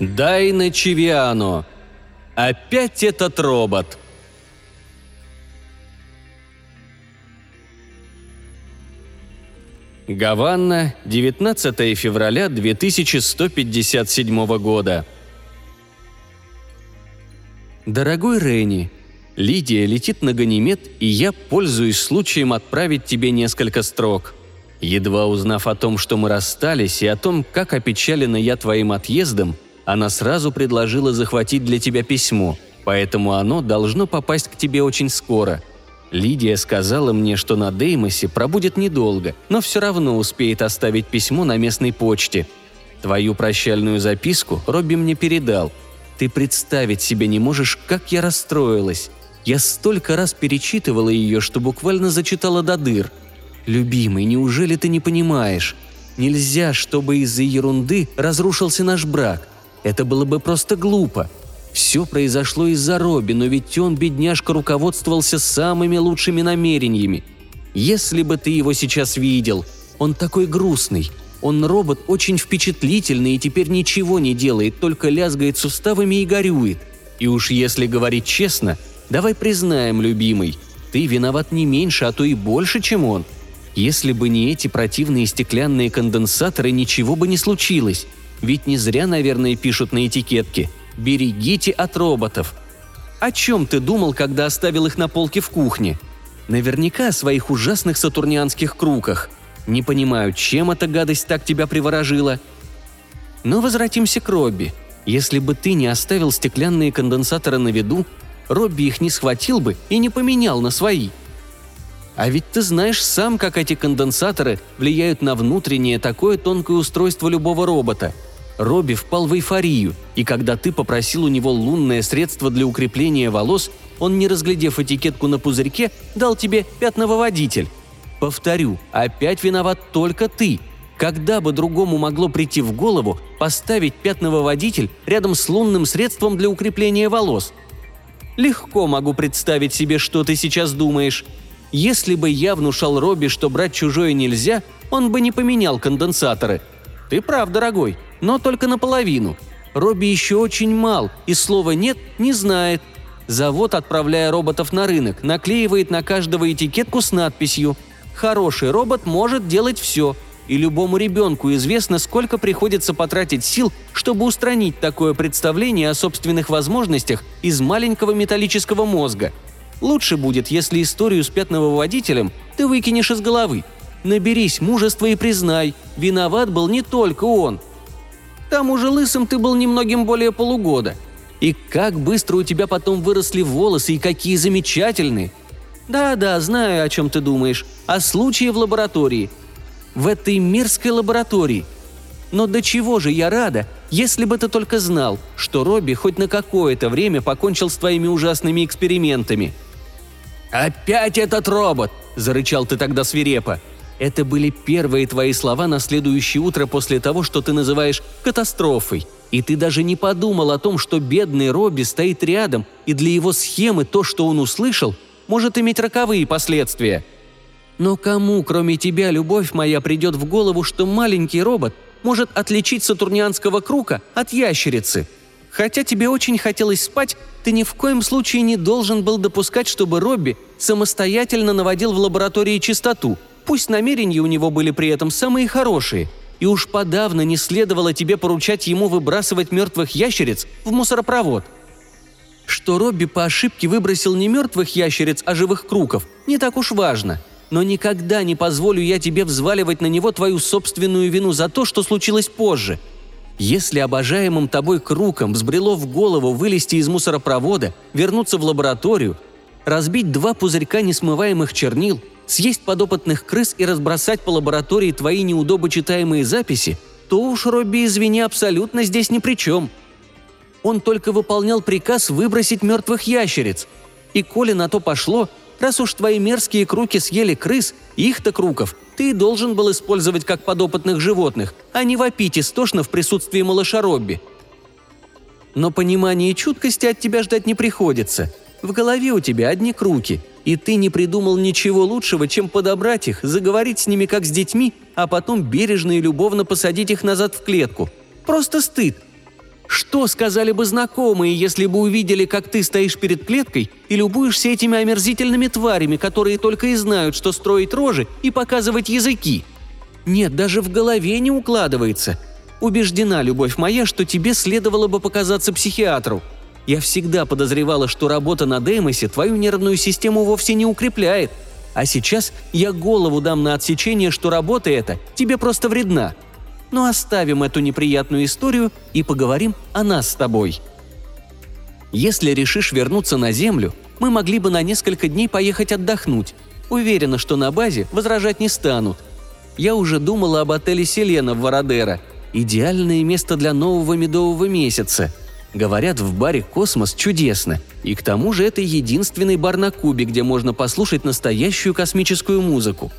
Дайна Чивиано. Опять этот робот. Гаванна, 19 февраля 2157 года. Дорогой Ренни, Лидия летит на Ганимед, и я пользуюсь случаем отправить тебе несколько строк. Едва узнав о том, что мы расстались, и о том, как опечалена я твоим отъездом, она сразу предложила захватить для тебя письмо, поэтому оно должно попасть к тебе очень скоро – Лидия сказала мне, что на Деймосе пробудет недолго, но все равно успеет оставить письмо на местной почте. Твою прощальную записку Робби мне передал. Ты представить себе не можешь, как я расстроилась. Я столько раз перечитывала ее, что буквально зачитала до дыр. Любимый, неужели ты не понимаешь? Нельзя, чтобы из-за ерунды разрушился наш брак. Это было бы просто глупо. Все произошло из-за Робби, но ведь он, бедняжка, руководствовался самыми лучшими намерениями. Если бы ты его сейчас видел, он такой грустный. Он робот очень впечатлительный и теперь ничего не делает, только лязгает суставами и горюет. И уж если говорить честно, давай признаем, любимый, ты виноват не меньше, а то и больше, чем он. Если бы не эти противные стеклянные конденсаторы, ничего бы не случилось. Ведь не зря, наверное, пишут на этикетке – Берегите от роботов. О чем ты думал, когда оставил их на полке в кухне? Наверняка о своих ужасных сатурнианских круках. Не понимаю, чем эта гадость так тебя приворожила. Но возвратимся к Робби. Если бы ты не оставил стеклянные конденсаторы на виду, Робби их не схватил бы и не поменял на свои. А ведь ты знаешь сам, как эти конденсаторы влияют на внутреннее такое тонкое устройство любого робота – Робби впал в эйфорию, и когда ты попросил у него лунное средство для укрепления волос, он, не разглядев этикетку на пузырьке, дал тебе пятновыводитель. Повторю, опять виноват только ты. Когда бы другому могло прийти в голову поставить пятновыводитель рядом с лунным средством для укрепления волос? Легко могу представить себе, что ты сейчас думаешь. Если бы я внушал Робби, что брать чужое нельзя, он бы не поменял конденсаторы. Ты прав, дорогой, но только наполовину. Робби еще очень мал и слова «нет» не знает. Завод, отправляя роботов на рынок, наклеивает на каждого этикетку с надписью «Хороший робот может делать все», и любому ребенку известно, сколько приходится потратить сил, чтобы устранить такое представление о собственных возможностях из маленького металлического мозга. Лучше будет, если историю с пятновыводителем ты выкинешь из головы. Наберись мужества и признай, виноват был не только он – к тому же лысым ты был немногим более полугода. И как быстро у тебя потом выросли волосы и какие замечательные. Да-да, знаю, о чем ты думаешь. О случае в лаборатории. В этой мерзкой лаборатории. Но до чего же я рада, если бы ты только знал, что Робби хоть на какое-то время покончил с твоими ужасными экспериментами. «Опять этот робот!» – зарычал ты тогда свирепо. Это были первые твои слова на следующее утро после того, что ты называешь катастрофой. И ты даже не подумал о том, что бедный Робби стоит рядом, и для его схемы то, что он услышал, может иметь роковые последствия. Но кому, кроме тебя, любовь моя, придет в голову, что маленький робот может отличить сатурнианского крука от ящерицы? Хотя тебе очень хотелось спать, ты ни в коем случае не должен был допускать, чтобы Робби самостоятельно наводил в лаборатории чистоту – Пусть намерения у него были при этом самые хорошие, и уж подавно не следовало тебе поручать ему выбрасывать мертвых ящериц в мусоропровод. Что Робби по ошибке выбросил не мертвых ящериц, а живых круков, не так уж важно. Но никогда не позволю я тебе взваливать на него твою собственную вину за то, что случилось позже. Если обожаемым тобой круком взбрело в голову вылезти из мусоропровода, вернуться в лабораторию, разбить два пузырька несмываемых чернил – съесть подопытных крыс и разбросать по лаборатории твои неудобочитаемые записи, то уж, Робби, извини, абсолютно здесь ни при чем. Он только выполнял приказ выбросить мертвых ящериц. И коли на то пошло, раз уж твои мерзкие круки съели крыс, их-то круков, ты должен был использовать как подопытных животных, а не вопить истошно в присутствии малыша Робби. Но понимания и чуткости от тебя ждать не приходится. В голове у тебя одни круки – и ты не придумал ничего лучшего, чем подобрать их, заговорить с ними как с детьми, а потом бережно и любовно посадить их назад в клетку. Просто стыд. Что сказали бы знакомые, если бы увидели, как ты стоишь перед клеткой и любуешься этими омерзительными тварями, которые только и знают, что строить рожи и показывать языки? Нет, даже в голове не укладывается. Убеждена, любовь моя, что тебе следовало бы показаться психиатру. Я всегда подозревала, что работа на Деймосе твою нервную систему вовсе не укрепляет. А сейчас я голову дам на отсечение, что работа эта тебе просто вредна. Но оставим эту неприятную историю и поговорим о нас с тобой. Если решишь вернуться на Землю, мы могли бы на несколько дней поехать отдохнуть. Уверена, что на базе возражать не станут. Я уже думала об отеле «Селена» в Вородеро. Идеальное место для нового медового месяца. Говорят, в баре «Космос» чудесно. И к тому же это единственный бар на Кубе, где можно послушать настоящую космическую музыку.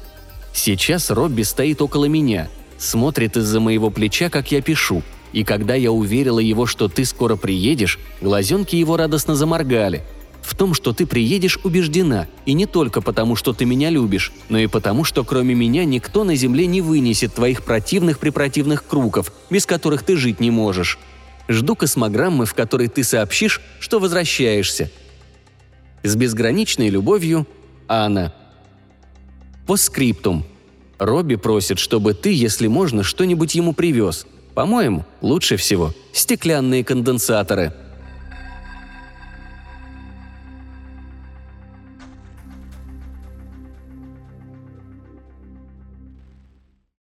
Сейчас Робби стоит около меня – смотрит из-за моего плеча, как я пишу. И когда я уверила его, что ты скоро приедешь, глазенки его радостно заморгали. В том, что ты приедешь, убеждена, и не только потому, что ты меня любишь, но и потому, что кроме меня никто на земле не вынесет твоих противных-препротивных круков, без которых ты жить не можешь. Жду космограммы, в которой ты сообщишь, что возвращаешься. С безграничной любовью, Анна. По скриптум – Робби просит, чтобы ты, если можно, что-нибудь ему привез. По-моему, лучше всего стеклянные конденсаторы –